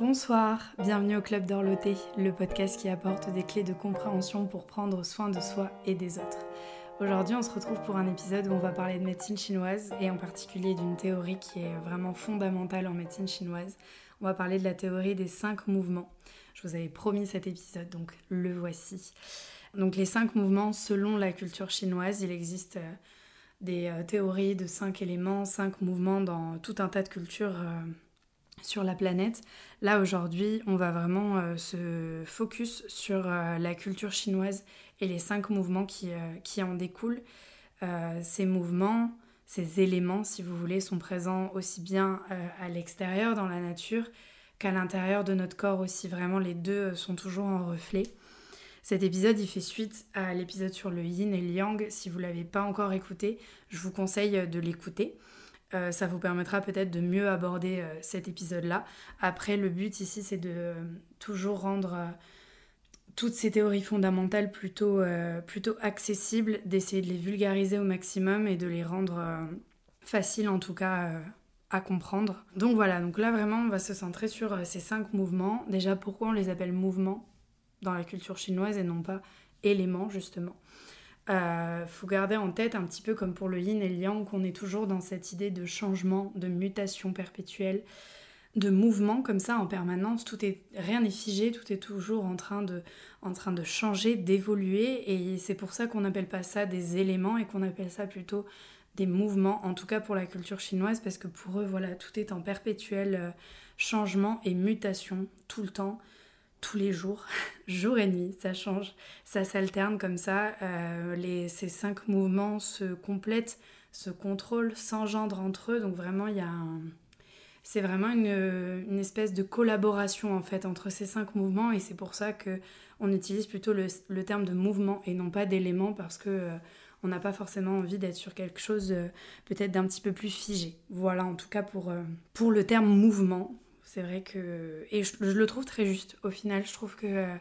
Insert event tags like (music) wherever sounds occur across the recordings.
Bonsoir, bienvenue au Club d'Orloté, le podcast qui apporte des clés de compréhension pour prendre soin de soi et des autres. Aujourd'hui, on se retrouve pour un épisode où on va parler de médecine chinoise et en particulier d'une théorie qui est vraiment fondamentale en médecine chinoise. On va parler de la théorie des cinq mouvements. Je vous avais promis cet épisode, donc le voici. Donc les cinq mouvements selon la culture chinoise, il existe euh, des euh, théories de cinq éléments, cinq mouvements dans tout un tas de cultures euh, sur la planète. Là aujourd'hui, on va vraiment se focus sur la culture chinoise et les cinq mouvements qui, qui en découlent. ces mouvements, ces éléments, si vous voulez, sont présents aussi bien à l'extérieur dans la nature qu'à l'intérieur de notre corps aussi. Vraiment, les deux sont toujours en reflet. Cet épisode, il fait suite à l'épisode sur le yin et le yang. Si vous ne l'avez pas encore écouté, je vous conseille de l'écouter. Euh, ça vous permettra peut-être de mieux aborder euh, cet épisode-là. Après, le but ici, c'est de euh, toujours rendre toutes ces théories fondamentales plutôt, plutôt accessibles, d'essayer de les vulgariser au maximum et de les rendre faciles en tout cas à comprendre. Donc voilà, donc là vraiment on va se centrer sur ces cinq mouvements. Déjà pourquoi on les appelle mouvements dans la culture chinoise et non pas éléments justement. Euh, faut garder en tête un petit peu comme pour le yin et le yang qu'on est toujours dans cette idée de changement, de mutation perpétuelle, de mouvement comme ça en permanence. Tout est rien n'est figé, tout est toujours en train de, en train de changer, d'évoluer et c'est pour ça qu'on n'appelle pas ça des éléments et qu'on appelle ça plutôt des mouvements, en tout cas pour la culture chinoise, parce que pour eux, voilà, tout est en perpétuel euh, changement et mutation tout le temps tous les jours, (laughs) jour et nuit, ça change, ça s'alterne comme ça. Euh, les, ces cinq mouvements se complètent, se contrôlent, s'engendrent entre eux. Donc vraiment, il y a un... C'est vraiment une, espèce de collaboration en fait entre ces cinq mouvements et c'est pour ça que on utilise plutôt le, le terme de mouvement et non pas d'élément parce que euh, on n'a pas forcément envie d'être sur quelque chose euh, peut-être d'un petit peu plus figé. Voilà en tout cas pour, pour le terme mouvement. C'est vrai que. Et je, le trouve très juste. Au final, je trouve que euh,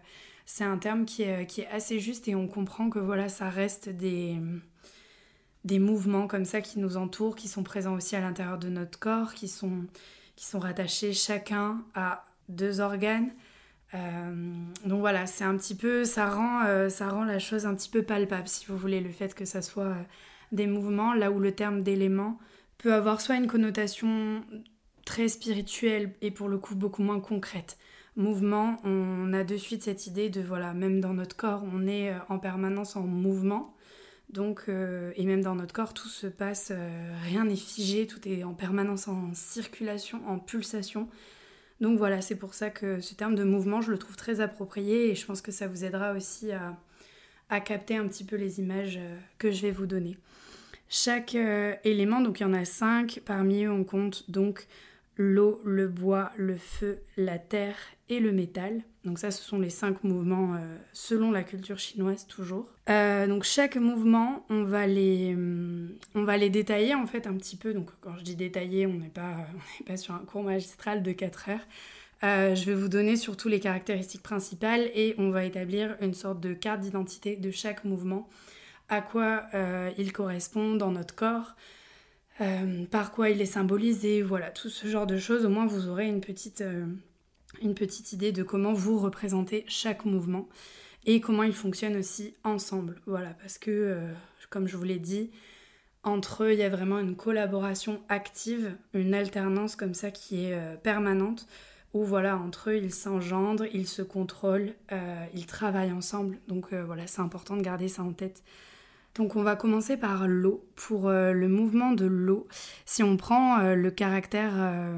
c'est un terme qui est, qui est, assez juste et on comprend que voilà, ça reste des, des mouvements comme ça qui nous entourent, qui sont présents aussi à l'intérieur de notre corps, qui sont, qui sont rattachés chacun à deux organes. Euh, donc voilà, c'est un petit peu. Ça rend, euh, ça rend la chose un petit peu palpable, si vous voulez, le fait que ça soit des mouvements, là où le terme d'élément peut avoir soit une connotation très spirituelle et pour le coup beaucoup moins concrète. Mouvement, on a de suite cette idée de, voilà, même dans notre corps, on est euh, en permanence en mouvement. Donc, euh, et même dans notre corps, tout se passe, euh, rien n'est figé, tout est en permanence en circulation, en pulsation. Donc voilà, c'est pour ça que ce terme de mouvement, je le trouve très approprié et je pense que ça vous aidera aussi à, à capter un petit peu les images que je vais vous donner. Chaque élément, donc il y en a cinq, parmi eux on compte donc l'eau, le bois, le feu, la terre et le métal. Donc ça, ce sont les cinq mouvements euh, selon la culture chinoise toujours. Euh, donc chaque mouvement, on va les, hum, on détailler en fait un petit peu. Donc quand je dis détailler, on n'est pas, (laughs) pas sur un cours magistral de 4 heures. Euh, je vais vous donner surtout les caractéristiques principales et on va établir une sorte de carte d'identité de chaque mouvement, à quoi il correspond dans notre corps, euh, par quoi il est symbolisé, voilà, tout ce genre de choses. Au moins, vous aurez une petite, euh, une petite idée de comment vous représentez chaque mouvement et comment ils fonctionnent aussi ensemble. Voilà, parce que, euh, comme je vous l'ai dit, entre eux, il y a vraiment une collaboration active, une alternance comme ça qui est permanente, où voilà, entre eux, ils s'engendrent, ils se contrôlent, ils travaillent ensemble. Donc voilà, c'est important de garder ça en tête donc on va commencer par l'eau. Pour euh, le mouvement de l'eau, si on prend euh, le, caractère, euh,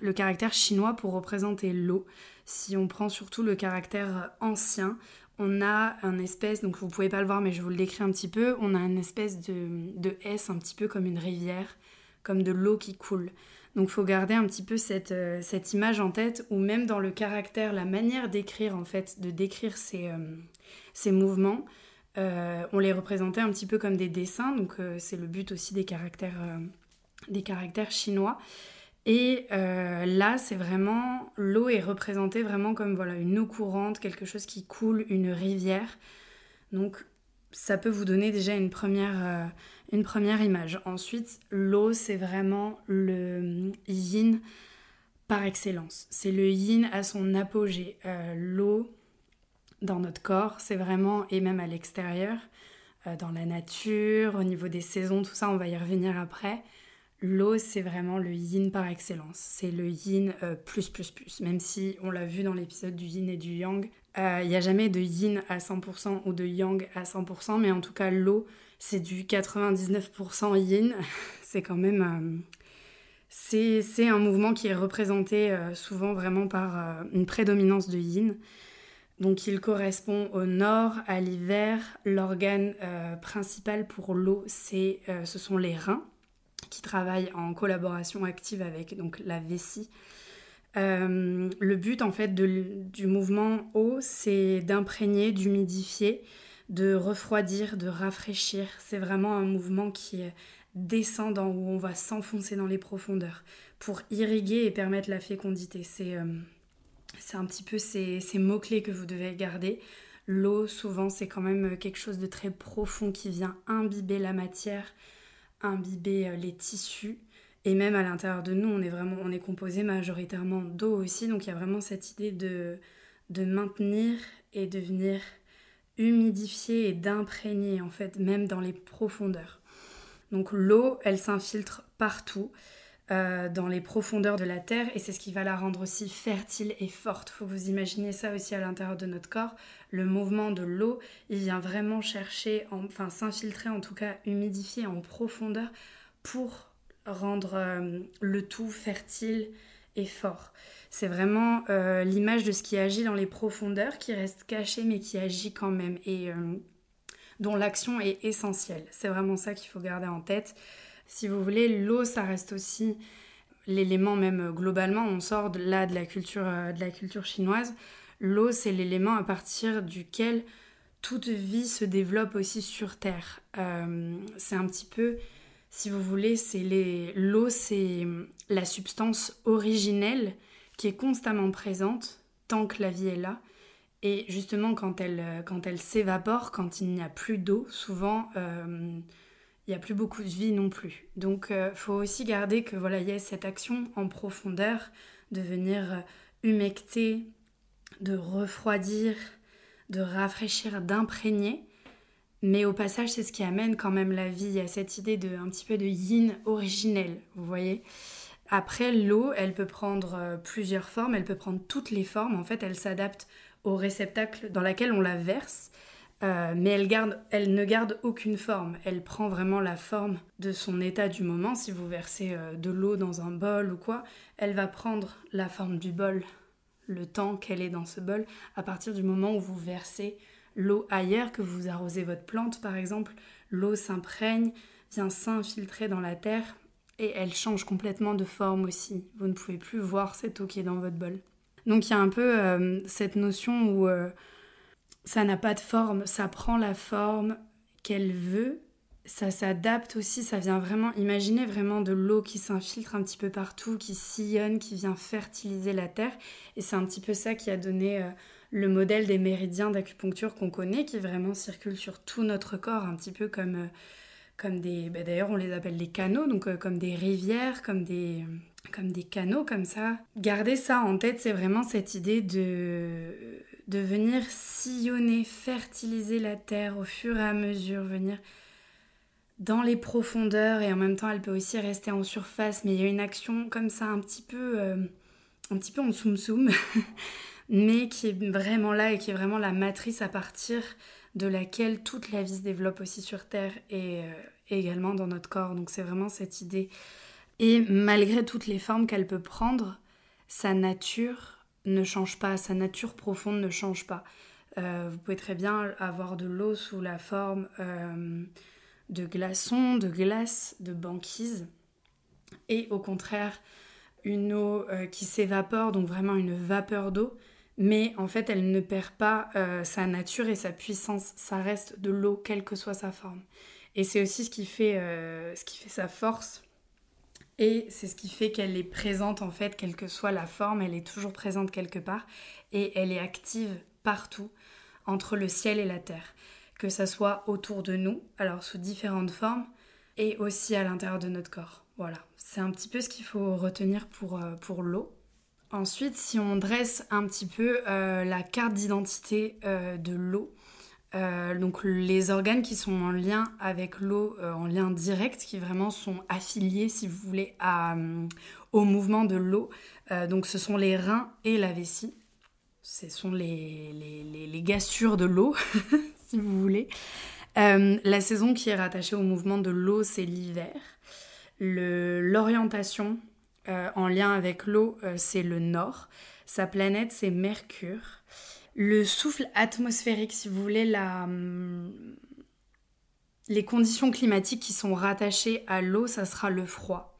le caractère chinois pour représenter l'eau, si on prend surtout le caractère ancien, on a un espèce, donc vous pouvez pas le voir mais je vous le décris un petit peu, on a une espèce de, de S un petit peu comme une rivière, comme de l'eau qui coule. Donc faut garder un petit peu cette, cette, image en tête, ou même dans le caractère, la manière d'écrire en fait, de décrire ces, ces mouvements, euh, on les représentait un petit peu comme des dessins, donc euh, c'est le but aussi des caractères, euh, des caractères chinois. Et là, c'est vraiment l'eau est représentée vraiment comme voilà une eau courante, quelque chose qui coule, une rivière. Donc ça peut vous donner déjà une première, une première image. Ensuite, l'eau, c'est vraiment le yin par excellence. C'est le yin à son apogée. L'eau dans notre corps, c'est vraiment, et même à l'extérieur, euh, dans la nature, au niveau des saisons, tout ça, on va y revenir après. L'eau, c'est vraiment le yin par excellence. C'est le yin euh, plus, plus, plus. Même si on l'a vu dans l'épisode du yin et du yang, il n'y a jamais de yin à 100% ou de yang à 100%, mais en tout cas, l'eau, c'est du 99% yin. (laughs) c'est quand même c'est un mouvement qui est représenté euh, souvent vraiment par euh, une prédominance de yin. Donc il correspond au nord, à l'hiver. L'organe euh, principal pour l'eau, ce sont les reins qui travaillent en collaboration active avec donc, la vessie. le but en fait du mouvement eau, c'est d'imprégner, d'humidifier, de refroidir, de rafraîchir. C'est vraiment un mouvement qui est descendant où on va s'enfoncer dans les profondeurs pour irriguer et permettre la fécondité. C'est euh, un petit peu ces, mots-clés que vous devez garder. L'eau, souvent, c'est quand même quelque chose de très profond qui vient imbiber la matière, imbiber euh, les tissus. Et même à l'intérieur de nous, on est vraiment, composé majoritairement d'eau aussi. Donc il y a vraiment cette idée de, de maintenir et de venir humidifier et d'imprégner en fait, même dans les profondeurs. Donc l'eau, elle s'infiltre partout. Euh, dans les profondeurs de la terre et c'est ce qui va la rendre aussi fertile et forte. Faut vous imaginer ça aussi à l'intérieur de notre corps. Le mouvement de l'eau, il vient vraiment chercher, enfin s'infiltrer en tout cas, humidifier en profondeur pour rendre euh, le tout fertile et fort. C'est vraiment euh, l'image de ce qui agit dans les profondeurs, qui reste caché mais qui agit quand même. Et dont l'action est essentielle. C'est vraiment ça qu'il faut garder en tête. Si vous voulez, l'eau, ça reste aussi l'élément même euh, globalement, on sort de, là de la culture, euh, de la culture chinoise. L'eau, c'est l'élément à partir duquel toute vie se développe aussi sur Terre. Euh, c'est un petit peu, si vous voulez, c'est l'eau, c'est la substance originelle qui est constamment présente tant que la vie est là et justement, quand elle, quand elle s'évapore, quand il n'y a plus d'eau, souvent, il n'y a plus beaucoup de vie non plus. Donc, euh, faut aussi garder que voilà, il y a cette action en profondeur de venir humecter, de refroidir, de rafraîchir, d'imprégner. Mais au passage, c'est ce qui amène quand même la vie. A cette idée de un petit peu de yin originel, vous voyez. Après, l'eau, elle peut prendre plusieurs formes, elle peut prendre toutes les formes. En fait, elle s'adapte au réceptacle dans lequel on la verse, euh, mais elle, ne garde aucune forme. Elle prend vraiment la forme de son état du moment. Si vous versez euh, de l'eau dans un bol ou quoi, elle va prendre la forme du bol, le temps qu'elle est dans ce bol, à partir du moment où vous versez l'eau ailleurs, que vous arrosez votre plante par exemple, l'eau s'imprègne, vient s'infiltrer dans la terre et elle change complètement de forme aussi. Vous ne pouvez plus voir cette eau qui est dans votre bol. Donc il y a un peu euh, cette notion où ça n'a pas de forme, ça prend la forme qu'elle veut, ça s'adapte aussi, ça vient vraiment, imaginer vraiment de l'eau qui s'infiltre un petit peu partout, qui sillonne, qui vient fertiliser la terre. Et c'est un petit peu ça qui a donné euh, le modèle des méridiens d'acupuncture qu'on connaît, qui vraiment circulent sur tout notre corps, un petit peu comme, comme des... Bah, d'ailleurs on les appelle les canaux, donc comme des rivières, comme des comme des canaux comme ça. Garder ça en tête, c'est vraiment cette idée de, de venir sillonner, fertiliser la terre au fur et à mesure, venir dans les profondeurs et en même temps elle peut aussi rester en surface, mais il y a une action comme ça un petit peu, euh, un petit peu en soum soum, (laughs) mais qui est vraiment là et qui est vraiment la matrice à partir de laquelle toute la vie se développe aussi sur Terre et, euh, et également dans notre corps. Donc c'est vraiment cette idée et malgré toutes les formes qu'elle peut prendre, sa nature ne change pas, sa nature profonde ne change pas. Euh, vous pouvez très bien avoir de l'eau sous la forme euh, de glaçons, de glace, de banquise, et au contraire une eau euh, qui s'évapore, donc vraiment une vapeur d'eau, mais en fait elle ne perd pas sa nature et sa puissance, ça reste de l'eau quelle que soit sa forme. Et c'est aussi ce qui fait, ce qui fait sa force et c'est ce qui fait qu'elle est présente en fait, quelle que soit la forme, elle est toujours présente quelque part et elle est active partout entre le ciel et la terre. Que ça soit autour de nous, alors sous différentes formes, et aussi à l'intérieur de notre corps. Voilà, c'est un petit peu ce qu'il faut retenir pour, euh, pour l'eau. Ensuite, si on dresse un petit peu la carte d'identité de l'eau, donc les organes qui sont en lien avec l'eau, en lien direct, qui vraiment sont affiliés, si vous voulez, au mouvement de l'eau. donc ce sont les reins et la vessie. Ce sont les, les, les gassures de l'eau, (laughs) si vous voulez. Euh, la saison qui est rattachée au mouvement de l'eau, c'est l'hiver. L'orientation euh, en lien avec l'eau, euh, c'est le nord. Sa planète, c'est Mercure. Le souffle atmosphérique, si vous voulez, hum, les conditions climatiques qui sont rattachées à l'eau, ça sera le froid.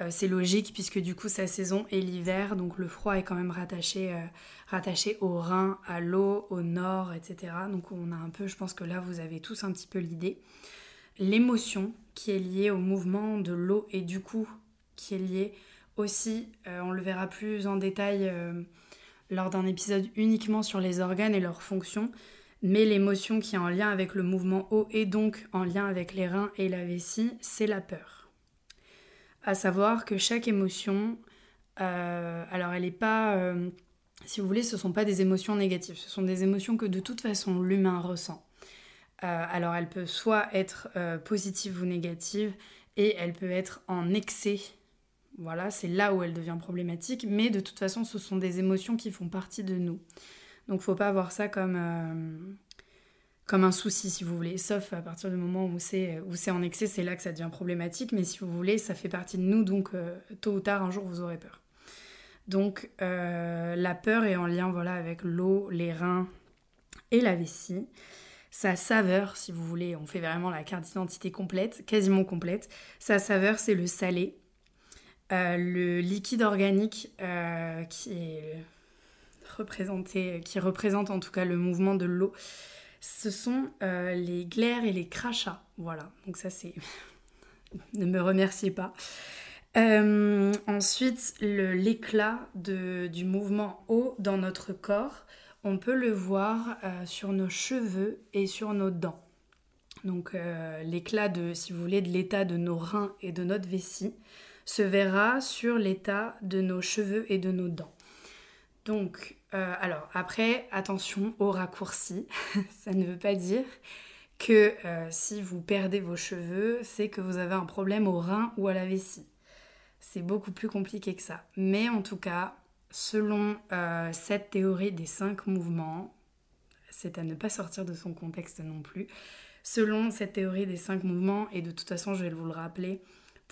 Euh, c'est logique puisque du coup sa saison est l'hiver, donc le froid est quand même rattaché, euh, au Rhin, à l'eau, au nord, etc. Donc on a un peu, je pense que là vous avez tous un petit peu l'idée. L'émotion qui est liée au mouvement de l'eau et du coup qui est liée aussi, euh, on le verra plus en détail lors d'un épisode uniquement sur les organes et leurs fonctions, mais l'émotion qui est en lien avec le mouvement eau et donc en lien avec les reins et la vessie, c'est la peur à savoir que chaque émotion, euh, alors elle n'est pas, euh, si vous voulez, ce ne sont pas des émotions négatives, ce sont des émotions que de toute façon l'humain ressent. Euh, alors elle peut soit être positive ou négative, et elle peut être en excès. Voilà, c'est là où elle devient problématique, mais de toute façon, ce sont des émotions qui font partie de nous. Donc faut pas voir ça comme comme un souci si vous voulez, sauf à partir du moment où c'est où c'est en excès, c'est là que ça devient problématique, mais si vous voulez, ça fait partie de nous, donc euh, tôt ou tard un jour vous aurez peur. Donc euh, la peur est en lien voilà avec l'eau, les reins et la vessie. Sa saveur, si vous voulez, on fait vraiment la carte d'identité complète, quasiment complète. Sa saveur, c'est le salé. Euh, le liquide organique représenté, qui représente en tout cas le mouvement de l'eau, ce sont euh, les glaires et les crachats. Voilà, donc ça c'est... (laughs) ne me remerciez pas. Euh, ensuite, l'éclat du mouvement haut dans notre corps, on peut le voir euh, sur nos cheveux et sur nos dents. Donc l'éclat de, si vous voulez, de l'état de nos reins et de notre vessie se verra sur l'état de nos cheveux et de nos dents. Donc euh, alors après, attention au raccourci. (laughs) ça ne veut pas dire que euh, si vous perdez vos cheveux, c'est que vous avez un problème au rein ou à la vessie. C'est beaucoup plus compliqué que ça. Mais en tout cas, selon euh, cette théorie des cinq mouvements, c'est à ne pas sortir de son contexte non plus. Selon cette théorie des cinq mouvements, et de toute façon je vais vous le rappeler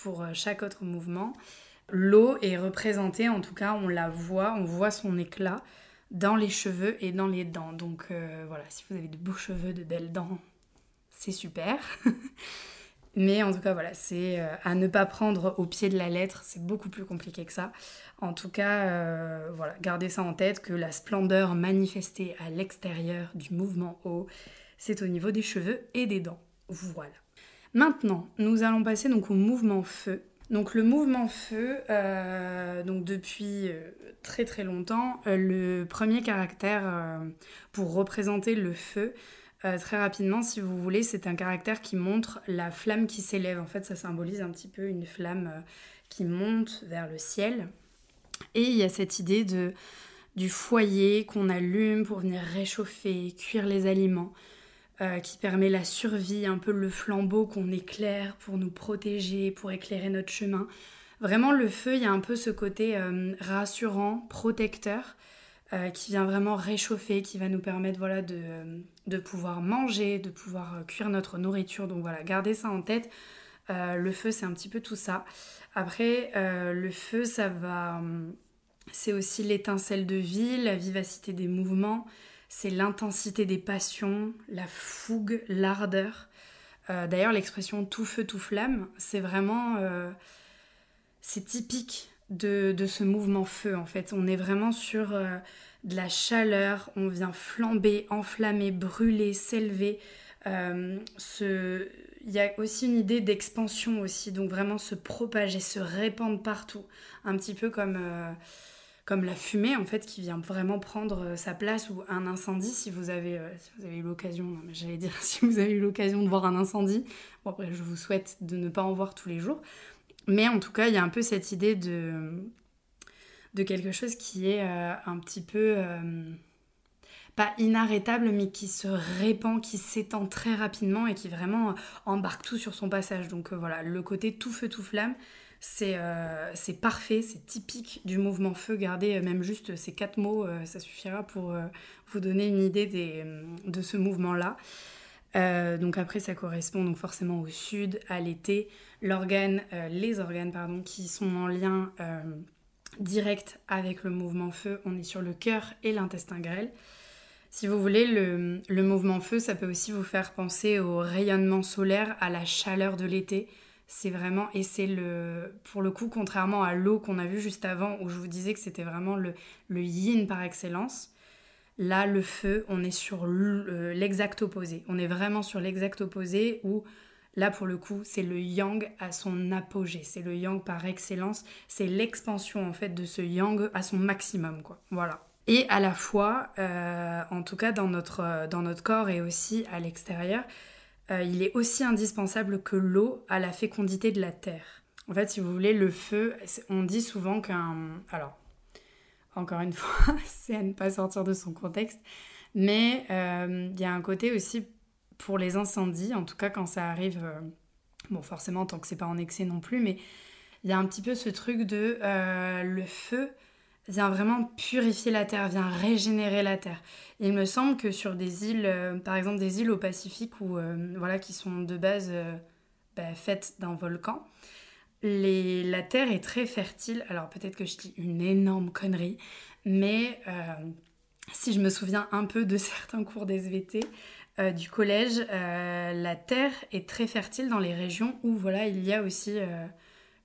pour chaque autre mouvement, l'eau est représentée, en tout cas on la voit, on voit son éclat dans les cheveux et dans les dents. Donc euh, voilà, si vous avez de beaux cheveux, de belles dents, c'est super. (laughs) Mais en tout cas, voilà, c'est euh, à ne pas prendre au pied de la lettre, c'est beaucoup plus compliqué que ça. En tout cas, euh, voilà, gardez ça en tête que la splendeur manifestée à l'extérieur du mouvement haut, c'est au niveau des cheveux et des dents. Voilà. Maintenant, nous allons passer donc au mouvement feu. Donc le mouvement feu, euh, donc depuis euh, très très longtemps, euh, le premier caractère pour représenter le feu, très rapidement si vous voulez, c'est un caractère qui montre la flamme qui s'élève. En fait, ça symbolise un petit peu une flamme qui monte vers le ciel. Et il y a cette idée du foyer qu'on allume pour venir réchauffer, cuire les aliments. Euh, qui permet la survie, un peu le flambeau qu'on éclaire pour nous protéger, pour éclairer notre chemin. Vraiment, le feu, il y a un peu ce côté euh, rassurant, protecteur, euh, qui vient vraiment réchauffer, qui va nous permettre voilà, de, pouvoir manger, de pouvoir cuire notre nourriture. Donc voilà, gardez ça en tête. le feu, c'est un petit peu tout ça. Après, le feu, ça va... C'est aussi l'étincelle de vie, la vivacité des mouvements, c'est l'intensité des passions, la fougue, l'ardeur. Euh, d'ailleurs, l'expression tout feu, tout flamme, c'est vraiment. Euh, c'est typique de, ce mouvement feu, en fait. On est vraiment sur euh, de la chaleur, on vient flamber, enflammer, brûler, s'élever. Il y a aussi une idée d'expansion aussi, donc vraiment se propager, se répandre partout. Un petit peu comme comme la fumée en fait qui vient vraiment prendre euh, sa place ou un incendie si vous avez, euh, eu l'occasion, j'allais dire (laughs) si vous avez eu l'occasion de voir un incendie, bon je vous souhaite de ne pas en voir tous les jours, mais en tout cas il y a un peu cette idée de de quelque chose qui est un petit peu pas inarrêtable, mais qui se répand, qui s'étend très rapidement et qui vraiment embarque tout sur son passage. Donc voilà, le côté tout feu, tout flamme, euh, c'est parfait, c'est typique du mouvement feu. Gardez euh, même juste ces quatre mots, euh, ça suffira pour vous donner une idée de ce mouvement-là. donc après, ça correspond donc forcément au sud, à l'été. L'organe, les organes pardon, qui sont en lien direct avec le mouvement feu, on est sur le cœur et l'intestin grêle. Si vous voulez, le, le, mouvement feu, ça peut aussi vous faire penser au rayonnement solaire, à la chaleur de l'été. C'est vraiment, et c'est le, pour le coup, contrairement à l'eau qu'on a vu juste avant, où je vous disais que c'était vraiment le, le yin par excellence, là, le feu, on est sur l'exact opposé. On est vraiment sur l'exact opposé où, là, pour le coup, c'est le yang à son apogée. C'est le yang par excellence. C'est l'expansion, en fait, de ce yang à son maximum, quoi. Voilà. Et à la fois, euh, en tout cas dans notre, dans notre corps et aussi à l'extérieur, euh, il est aussi indispensable que l'eau à la fécondité de la terre. En fait, si vous voulez, le feu, on dit souvent qu'un... Alors, encore une (laughs) fois, c'est à ne pas sortir de son contexte, mais euh, il y a un côté aussi pour les incendies, en tout cas quand ça arrive, euh, bon forcément tant que c'est pas en excès non plus, mais il y a un petit peu ce truc de le feu, vient vraiment purifier la terre, vient régénérer la terre. Il me semble que sur des îles, euh, par exemple des îles au Pacifique, euh, voilà, qui sont de base euh, bah, faites d'un volcan, la terre est très fertile. Alors peut-être que je dis une énorme connerie, mais si je me souviens un peu de (laughs) certains cours d'SVT, du collège, la terre est très fertile dans les régions où voilà il y a aussi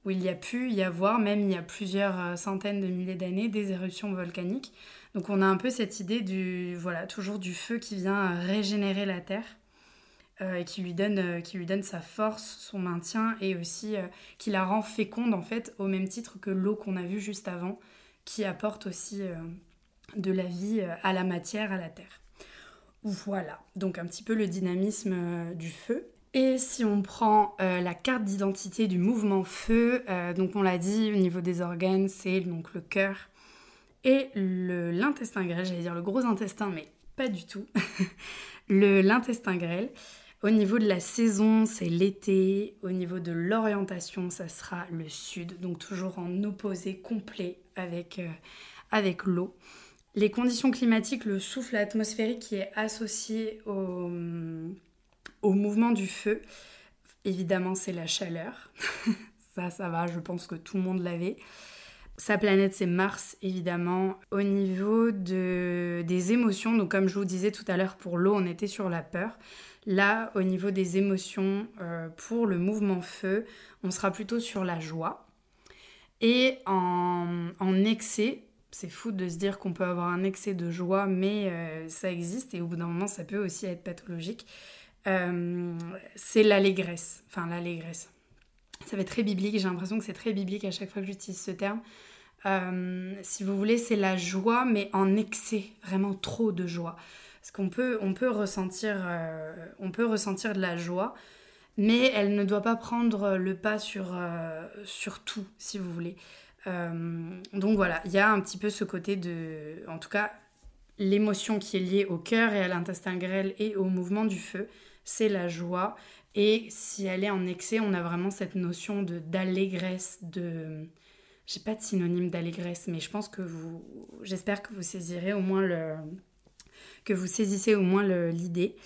où il y a pu y avoir, même il y a plusieurs euh, centaines de milliers d'années, des éruptions volcaniques. Donc on a un peu cette idée du, voilà, toujours du feu qui vient régénérer la Terre euh, et qui lui, donne, euh, qui lui donne sa force, son maintien et aussi qui la rend féconde en fait au même titre que l'eau qu'on a vue juste avant, qui apporte aussi de la vie à la matière, à la Terre. Voilà, donc un petit peu le dynamisme du feu. Et si on prend euh, la carte d'identité du mouvement feu, euh, donc on l'a dit au niveau des organes, c'est donc le cœur et l'intestin grêle, j'allais dire le gros intestin, mais pas du tout. (laughs) l'intestin grêle. Au niveau de la saison, c'est l'été. Au niveau de l'orientation, ça sera le sud, donc toujours en opposé complet avec, euh, avec l'eau. Les conditions climatiques, le souffle atmosphérique qui est associé au au mouvement du feu, évidemment, c'est la chaleur. (laughs) ça, ça va, je pense que tout le monde l'avait. Sa planète, c'est Mars, évidemment. Au niveau de, des émotions, donc comme je vous disais tout à l'heure, pour l'eau, on était sur la peur. Là, au niveau des émotions, euh, pour le mouvement feu, on sera plutôt sur la joie. Et en, en excès, c'est fou de se dire qu'on peut avoir un excès de joie, mais euh, ça existe et au bout d'un moment, ça peut aussi être pathologique. Euh, c'est l'allégresse. Enfin, l'allégresse. Ça va être très biblique, j'ai l'impression que c'est très biblique à chaque fois que j'utilise ce terme. Euh, si vous voulez, c'est la joie, mais en excès, vraiment trop de joie. Parce qu'on peut, on peut, ressentir, euh, peut ressentir de la joie, mais elle ne doit pas prendre le pas sur, sur tout, si vous voulez. donc voilà, il y a un petit peu ce côté de, en tout cas, l'émotion qui est liée au cœur et à l'intestin grêle et au mouvement du feu c'est la joie. Et si elle est en excès, on a vraiment cette notion de d'allégresse, de... J'ai pas de synonyme d'allégresse, mais je pense que vous... J'espère que vous saisirez au moins le... que vous saisissez au moins l'idée.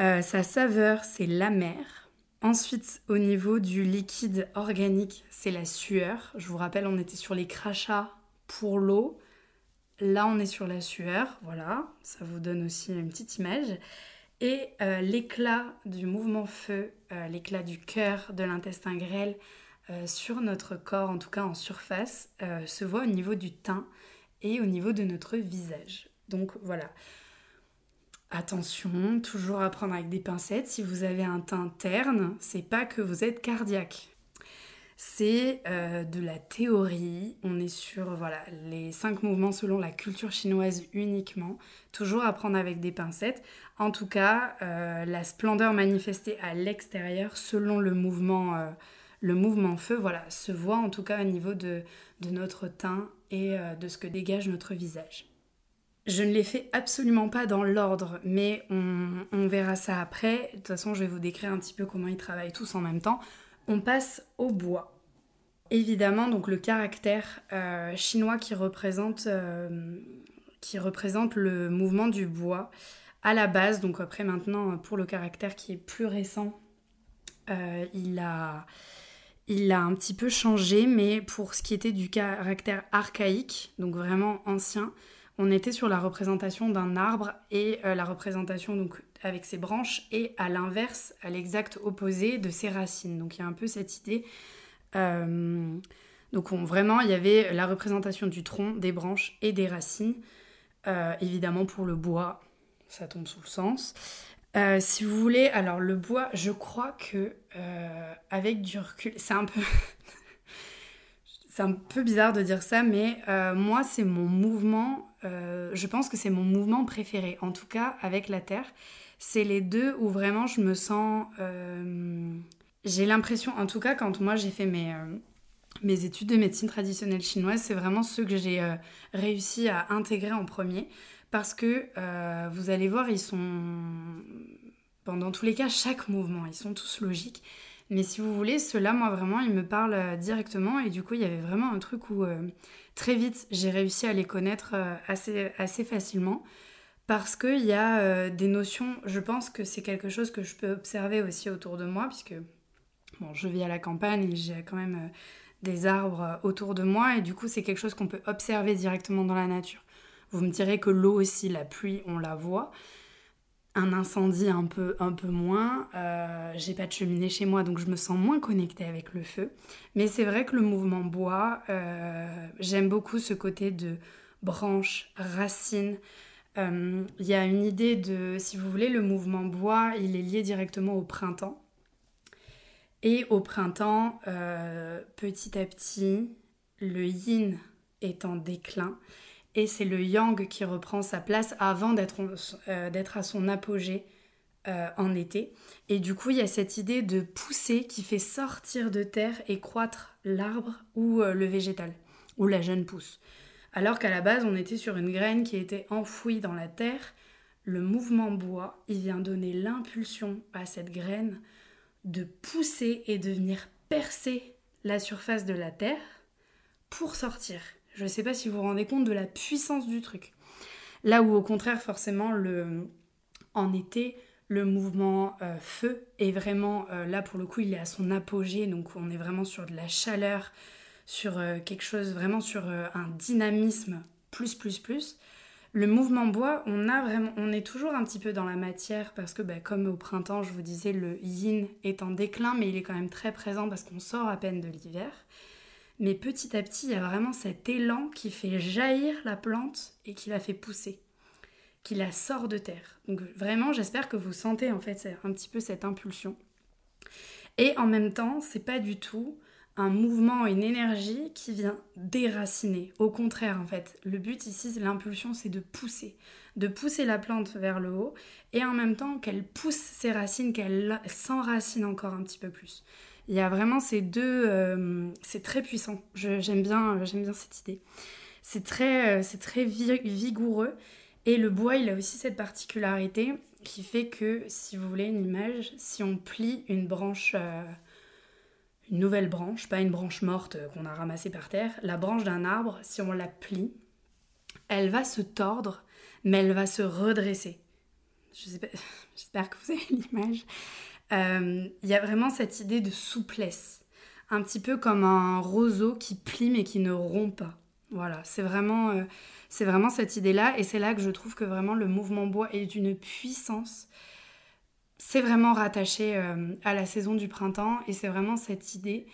Euh, sa saveur, c'est l'amer. Ensuite, au niveau du liquide organique, c'est la sueur. Je vous rappelle, on était sur les crachats pour l'eau. Là, on est sur la sueur. Voilà, ça vous donne aussi une petite image. Et euh, l'éclat du mouvement feu, euh, l'éclat du cœur, de l'intestin grêle euh, sur notre corps, en tout cas en surface, se voit au niveau du teint et au niveau de notre visage. Donc voilà. Attention, toujours à prendre avec des pincettes. Si vous avez un teint terne, c'est pas que vous êtes cardiaque. C'est de la théorie. On est sur voilà les cinq mouvements selon la culture chinoise uniquement. Toujours à prendre avec des pincettes. En tout cas, euh, la splendeur manifestée à l'extérieur selon le mouvement, euh, le mouvement feu, voilà, se voit en tout cas au niveau de, notre teint et euh, de ce que dégage notre visage. Je ne l'ai fait absolument pas dans l'ordre, mais on, verra ça après. De toute façon, je vais vous décrire un petit peu comment ils travaillent tous en même temps. On passe au bois. Évidemment, donc le caractère euh, chinois qui représente, euh, qui représente le mouvement du bois à la base. Donc après, maintenant, pour le caractère qui est plus récent, il a il a un petit peu changé, mais pour ce qui était du caractère archaïque, donc vraiment ancien, on était sur la représentation d'un arbre et euh, la représentation donc avec ses branches et à l'inverse, à l'exact opposé de ses racines. Donc il y a un peu cette idée. Euh, donc vraiment, il y avait la représentation du tronc, des branches et des racines. Euh, évidemment pour le bois, ça tombe sous le sens. Si vous voulez, alors le bois, je crois que avec du recul, c'est un peu, (laughs) c'est un peu bizarre de dire ça, mais euh, moi c'est mon mouvement. je pense que c'est mon mouvement préféré. En tout cas, avec la terre, c'est les deux où vraiment je me sens. j'ai l'impression, en tout cas, quand moi j'ai fait mes mes études de médecine traditionnelle chinoise, c'est vraiment ceux que j'ai réussi à intégrer en premier parce que euh, vous allez voir, ils sont, pendant tous les cas, chaque mouvement, ils sont tous logiques. Mais si vous voulez, ceux-là, moi vraiment, ils me parlent euh, directement. Et du coup, il y avait vraiment un truc où euh, très vite, j'ai réussi à les connaître assez, assez facilement. Parce qu'il y a des notions, je pense que c'est quelque chose que je peux observer aussi autour de moi, puisque je vis à la campagne et j'ai quand même des arbres autour de moi. Et du coup, c'est quelque chose qu'on peut observer directement dans la nature. Vous me direz que l'eau aussi, la pluie, on la voit. Un incendie un peu, un peu moins. Euh, j'ai pas de cheminée chez moi, donc je me sens moins connectée avec le feu. Mais c'est vrai que le mouvement bois, euh, j'aime beaucoup ce côté de branches, racines. Euh, il y a une idée de, si vous voulez, le mouvement bois, il est lié directement au printemps. Et au printemps, petit à petit, le yin est en déclin et c'est le yang qui reprend sa place avant d'être euh, à son apogée euh, en été. Et du coup, il y a cette idée de pousser qui fait sortir de terre et croître l'arbre ou euh, le végétal, ou la jeune pousse. Alors qu'à la base, on était sur une graine qui était enfouie dans la terre. Le mouvement bois, il vient donner l'impulsion à cette graine de pousser et de venir percer la surface de la terre pour sortir. Je ne sais pas si vous vous rendez compte de la puissance du truc. Là où au contraire, forcément, le... en été, le mouvement euh, feu est vraiment, euh, là pour le coup, il est à son apogée, donc on est vraiment sur de la chaleur, sur euh, quelque chose, vraiment sur un dynamisme plus, plus, plus. Le mouvement bois, on, est toujours un petit peu dans la matière parce que, bah, comme au printemps, je vous disais, le yin est en déclin, mais il est quand même très présent parce qu'on sort à peine de l'hiver. Mais petit à petit, il y a vraiment cet élan qui fait jaillir la plante et qui la fait pousser, qui la sort de terre. Donc vraiment, j'espère que vous sentez en fait un petit peu cette impulsion. Et en même temps, c'est pas du tout un mouvement, une énergie qui vient déraciner. Au contraire, en fait, le but ici, l'impulsion, c'est de pousser, de pousser la plante vers le haut et en même temps qu'elle pousse ses racines, qu'elle s'enracine encore un petit peu plus. Il y a vraiment ces deux... Euh, c'est très puissant. J'aime bien, j'aime bien cette idée. C'est très, euh, c'est très vigoureux. Et le bois, il a aussi cette particularité qui fait que, si vous voulez une image, si on plie une branche, euh, une nouvelle branche, pas une branche morte qu'on a ramassée par terre, la branche d'un arbre, si on la plie, elle va se tordre, mais elle va se redresser. (laughs) J'espère que vous avez l'image. Euh, il y a vraiment cette idée de souplesse, un petit peu comme un roseau qui plie mais qui ne rompt pas. Voilà, c'est vraiment, euh, c'est vraiment cette idée-là, et c'est là que je trouve que vraiment le mouvement bois est d'une puissance. C'est vraiment rattaché euh, à la saison du printemps, et c'est vraiment cette idée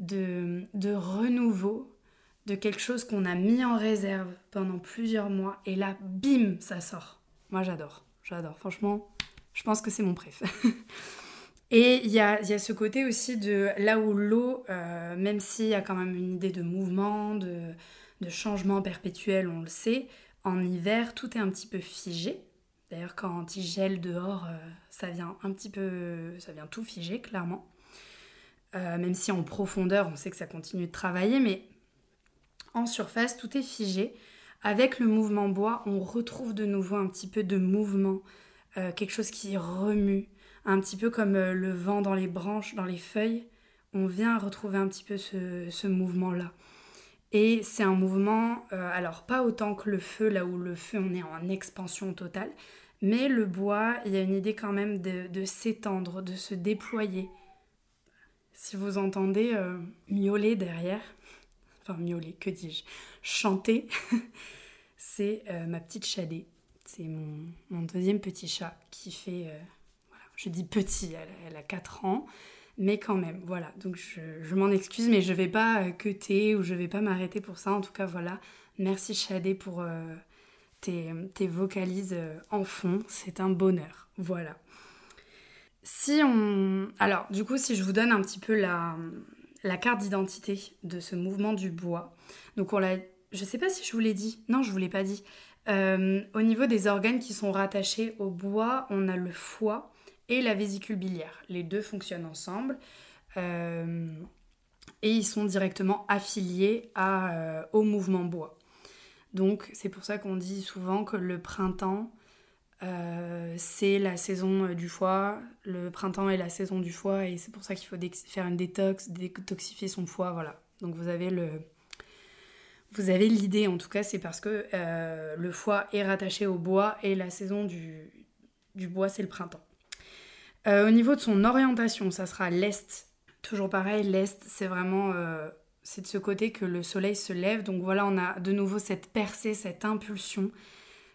de, de renouveau, de quelque chose qu'on a mis en réserve pendant plusieurs mois, et là, bim, ça sort. Moi, j'adore, j'adore. Franchement, je pense que c'est mon préf. (laughs) Et il y a, ce côté aussi de là où l'eau, euh, même s'il y a quand même une idée de mouvement, de, changement perpétuel, on le sait, en hiver, tout est un petit peu figé. D'ailleurs, quand il gèle dehors, euh, ça vient un petit peu, ça vient tout figer, clairement. même si en profondeur, on sait que ça continue de travailler, mais en surface, tout est figé. Avec le mouvement bois, on retrouve de nouveau un petit peu de mouvement, quelque chose qui remue, un petit peu comme le vent dans les branches, dans les feuilles. On vient retrouver un petit peu ce mouvement-là. Et c'est un mouvement, euh, alors pas autant que le feu, là où le feu on est en expansion totale, mais le bois, il y a une idée quand même de, s'étendre, de se déployer. Si vous entendez euh, miauler derrière, (laughs) enfin miauler, que dis-je, chanter, (laughs) c'est euh, ma petite chadée. C'est mon, deuxième petit chat qui fait, je dis petit, elle, a 4 ans. Mais quand même, voilà. Donc je, m'en excuse, mais je vais pas euh, cuter ou je vais pas m'arrêter pour ça. En tout cas, voilà. Merci Shadé pour euh, tes, vocalises euh, en fond. C'est un bonheur. Voilà. Si on. Alors, du coup, si je vous donne un petit peu la, la carte d'identité de ce mouvement du bois. Donc, on l'a. Je sais pas si je vous l'ai dit. Non, je vous l'ai pas dit. au niveau des organes qui sont rattachés au bois, on a le foie et la vésicule biliaire. Les deux fonctionnent ensemble euh, et ils sont directement affiliés à, euh, au mouvement bois. Donc c'est pour ça qu'on dit souvent que le printemps, euh, c'est la saison du foie. Le printemps est la saison du foie et c'est pour ça qu'il faut faire une détox, détoxifier son foie. Voilà. Donc vous avez le... Vous avez l'idée, en tout cas, c'est parce que le foie est rattaché au bois et la saison du, du bois, c'est le printemps. Euh, au niveau de son orientation, ça sera l'est. Toujours pareil, l'est, c'est vraiment euh, c'est de ce côté que le soleil se lève. Donc voilà, on a de nouveau cette percée, cette impulsion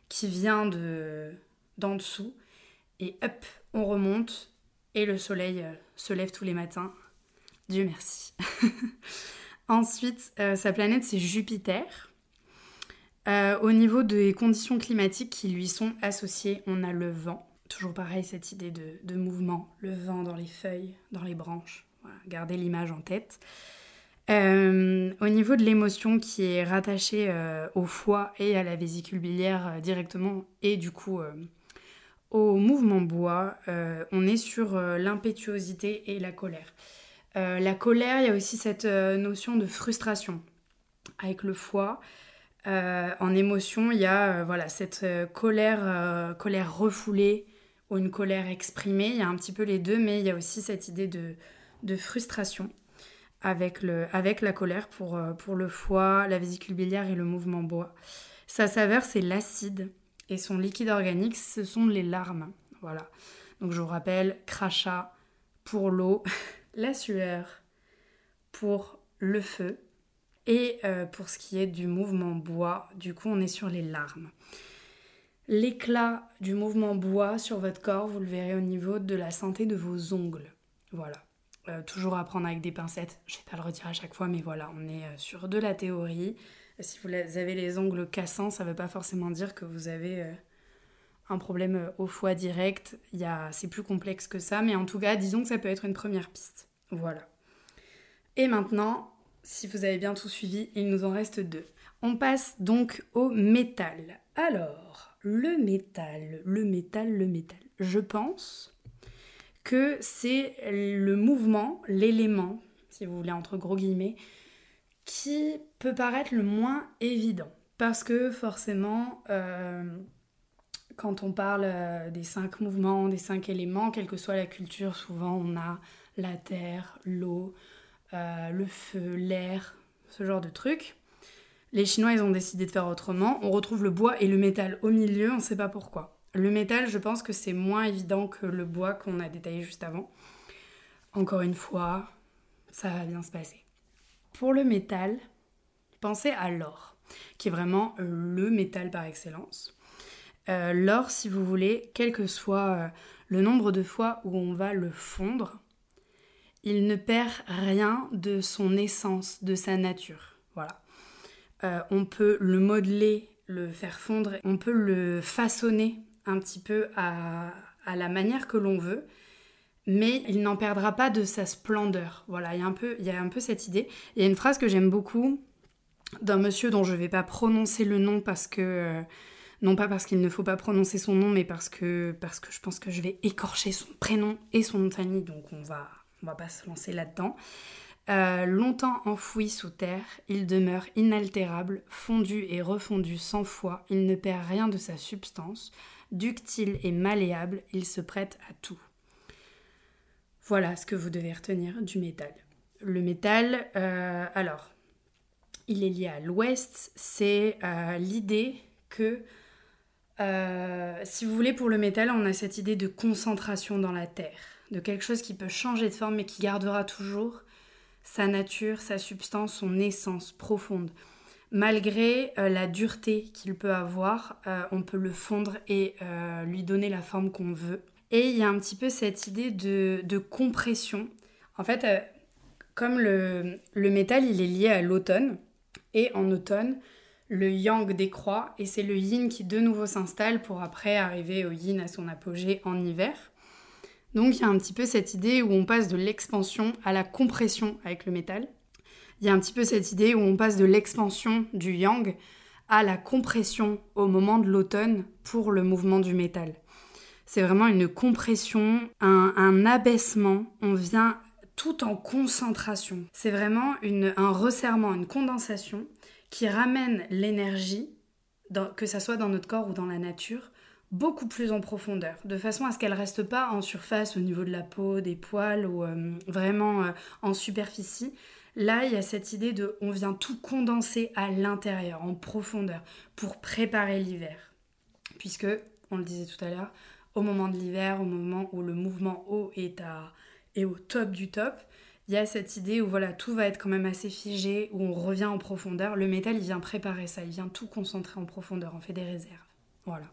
qui vient de d'en dessous. Et hop, on remonte et le soleil euh, se lève tous les matins. Dieu merci. (laughs) Ensuite, sa planète, c'est Jupiter. au niveau des conditions climatiques qui lui sont associées, on a le vent. Toujours pareil, cette idée de, mouvement, le vent dans les feuilles, dans les branches. Gardez l'image en tête. Euh, au niveau de l'émotion qui est rattachée euh, au foie et à la vésicule biliaire euh, directement, et du coup au mouvement bois, on est sur l'impétuosité et la colère. la colère, il y a aussi cette notion de frustration avec le foie. en émotion, il y a voilà cette colère, colère refoulée, ou une colère exprimée. Il y a un petit peu les deux, mais il y a aussi cette idée de, frustration avec, le, avec la colère pour, euh, pour le foie, la vésicule biliaire et le mouvement bois. Sa saveur, c'est l'acide et son liquide organique, ce sont les larmes. Voilà. Donc je vous rappelle, crachat pour l'eau, (laughs) la sueur pour le feu et euh, pour ce qui est du mouvement bois, du coup on est sur les larmes. L'éclat du mouvement bois sur votre corps, vous le verrez au niveau de la santé de vos ongles. Voilà. Euh, toujours à prendre avec des pincettes. Je vais pas le redire à chaque fois, mais voilà, on est euh, sur de la théorie. Si vous avez les ongles cassants, ça ne veut pas forcément dire que vous avez euh, un problème au foie direct. C'est plus complexe que ça, mais en tout cas, disons que ça peut être une première piste. Voilà. Et maintenant, si vous avez bien tout suivi, il nous en reste deux. On passe donc au métal. Alors, le métal, le métal, le métal. Je pense que c'est le mouvement, l'élément, si vous voulez, entre gros guillemets, qui peut paraître le moins évident. Parce que forcément, euh, quand on parle euh, des cinq mouvements, des cinq éléments, quelle que soit la culture, souvent on a la terre, l'eau, euh, le feu, l'air, ce genre de trucs. Les Chinois, ils ont décidé de faire autrement. On retrouve le bois et le métal au milieu, on ne sait pas pourquoi. Le métal, je pense que c'est moins évident que le bois qu'on a détaillé juste avant. Encore une fois, ça va bien se passer. Pour le métal, pensez à l'or, qui est vraiment euh, le métal par excellence. Euh, l'or, si vous voulez, quel que soit euh, le nombre de fois où on va le fondre, il ne perd rien de son essence, de sa nature. Voilà. Euh, on peut le modeler, le faire fondre, on peut le façonner un petit peu à, la manière que l'on veut, mais il n'en perdra pas de sa splendeur. Voilà, il y a un peu, il y a un peu cette idée. Il y a une phrase que j'aime beaucoup d'un monsieur dont je ne vais pas prononcer le nom parce que euh, non pas parce qu'il ne faut pas prononcer son nom, mais parce que parce que je pense que je vais écorcher son prénom et son nom de famille, donc on va on va pas se lancer là-dedans. Euh, longtemps enfoui sous terre, il demeure inaltérable, fondu et refondu cent fois, il ne perd rien de sa substance, ductile et malléable, il se prête à tout. Voilà ce que vous devez retenir du métal. Le métal, euh, alors, il est lié à l'ouest, c'est euh, l'idée que, si vous voulez, pour le métal, on a cette idée de concentration dans la terre, de quelque chose qui peut changer de forme mais qui gardera toujours sa nature, sa substance, son essence profonde. Malgré euh, la dureté qu'il peut avoir, euh, on peut le fondre et euh, lui donner la forme qu'on veut. Et il y a un petit peu cette idée de, compression. En fait, comme le, le, métal, il est lié à l'automne, et en automne, le yang décroît, et c'est le yin qui de nouveau s'installe pour après arriver au yin à son apogée en hiver. Donc il y a un petit peu cette idée où on passe de l'expansion à la compression avec le métal. Il y a un petit peu cette idée où on passe de l'expansion du yang à la compression au moment de l'automne pour le mouvement du métal. C'est vraiment une compression, un, abaissement. On vient tout en concentration. C'est vraiment un resserrement, une condensation qui ramène l'énergie, que ce soit dans notre corps ou dans la nature, beaucoup plus en profondeur, de façon à ce qu'elle reste pas en surface au niveau de la peau, des poils ou euh, vraiment euh, en superficie. Là, il y a cette idée de on vient tout condenser à l'intérieur, en profondeur, pour préparer l'hiver. Puisque, on le disait tout à l'heure, au moment de l'hiver, au moment où le mouvement haut est, à, est au top du top, il y a cette idée où voilà, tout va être quand même assez figé, où on revient en profondeur. Le métal, il vient préparer ça, il vient tout concentrer en profondeur, on fait des réserves. Voilà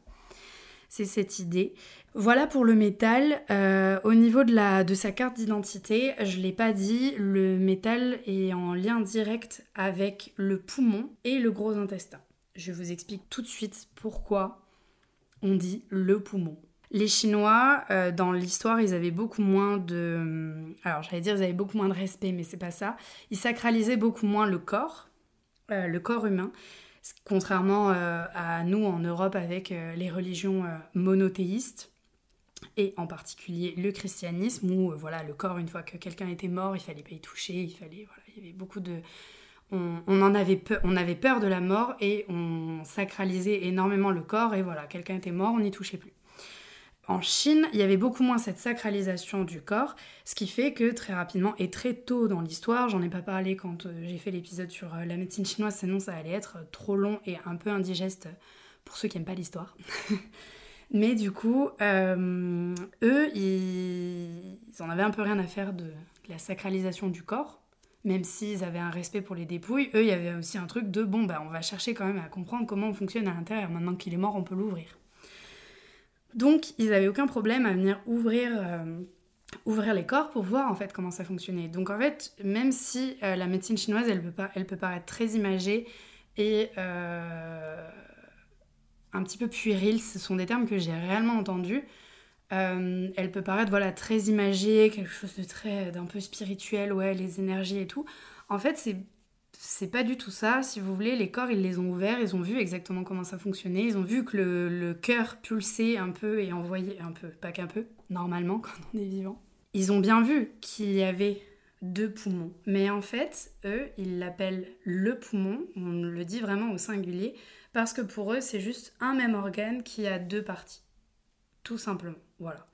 c'est cette idée. Voilà pour le métal. Euh, au niveau de, sa carte d'identité, je ne l'ai pas dit, le métal est en lien direct avec le poumon et le gros intestin. Je vous explique tout de suite pourquoi on dit le poumon. Les Chinois, euh, dans l'histoire, ils avaient beaucoup moins de... Alors j'allais dire ils avaient beaucoup moins de respect, mais c'est pas ça. Ils sacralisaient beaucoup moins le corps, euh, le corps humain. Contrairement euh, à nous en Europe avec euh, les religions euh, monothéistes, et en particulier le christianisme, où voilà, le corps, une fois que quelqu'un était mort, il fallait pas y toucher, il fallait, y avait beaucoup de... On avait peur de la mort et on sacralisait énormément le corps, et voilà, quelqu'un était mort, on n'y touchait plus. En Chine, il y avait beaucoup moins cette sacralisation du corps, ce qui fait que très rapidement et très tôt dans l'histoire, j'en ai pas parlé quand euh, j'ai fait l'épisode sur euh, la médecine chinoise, sinon ça allait être trop long et un peu indigeste pour ceux qui n'aiment pas l'histoire. (laughs) Mais du coup, euh, eux, ils... en avaient un peu rien à faire de la sacralisation du corps, même s'ils avaient un respect pour les dépouilles. Eux, il y avait aussi un truc de bon, bah, on va chercher quand même à comprendre comment on fonctionne à l'intérieur. Maintenant qu'il est mort, on peut l'ouvrir. Donc, ils n'avaient aucun problème à venir ouvrir, euh, ouvrir les corps pour voir en fait comment ça fonctionnait. Donc, en fait, même si euh, la médecine chinoise, elle peut, pas, elle peut paraître très imagée et euh, un petit peu puérile, ce sont des termes que j'ai réellement entendus. elle peut paraître voilà très imagée, quelque chose de très d'un peu spirituel, ouais, les énergies et tout. En fait, c'est c'est pas du tout ça. Si vous voulez, les corps, ils les ont ouverts, ils ont vu exactement comment ça fonctionnait, ils ont vu que le, cœur pulsait un peu et envoyait un peu, pas qu'un peu, normalement (laughs) quand on est vivant. Ils ont bien vu qu'il y avait deux poumons. Mais en fait, eux, ils l'appellent le poumon, on le dit vraiment au singulier, parce que pour eux, c'est juste un même organe qui a deux parties. Tout simplement. Voilà.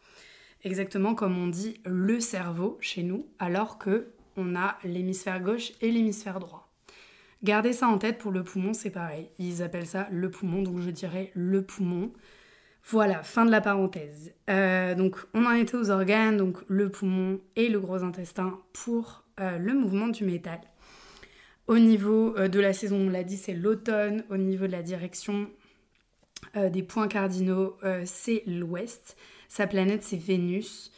Exactement comme on dit le cerveau chez nous, alors que on a l'hémisphère gauche et l'hémisphère droit. Gardez ça en tête pour le poumon, c'est pareil. Ils appellent ça le poumon, donc je dirais le poumon. Voilà, fin de la parenthèse. Euh, donc on en était aux organes, donc le poumon et le gros intestin pour euh, le mouvement du métal. Au niveau euh, de la saison, on l'a dit, c'est l'automne. Au niveau de la direction des points cardinaux, c'est l'ouest. Sa planète, c'est Vénus.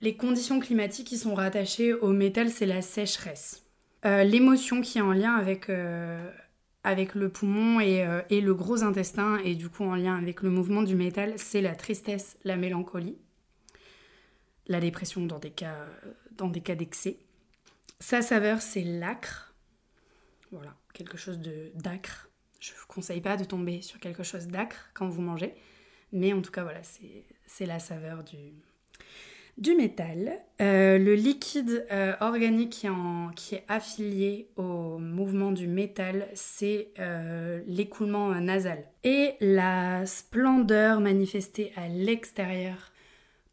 Les conditions climatiques qui sont rattachées au métal, c'est la sécheresse. Euh, l'émotion qui est en lien avec, euh, avec le poumon euh, et, le gros intestin, et du coup en lien avec le mouvement du métal, c'est la tristesse, la mélancolie, la dépression dans des cas, dans des cas d'excès. Sa saveur, c'est l'acre. Voilà, quelque chose de d'acre. Je ne vous conseille pas de tomber sur quelque chose d'acre quand vous mangez, mais en tout cas, voilà, c'est la saveur du, du métal. Euh, le liquide euh, organique qui est, affilié au mouvement du métal, c'est euh, l'écoulement nasal. Et la splendeur manifestée à l'extérieur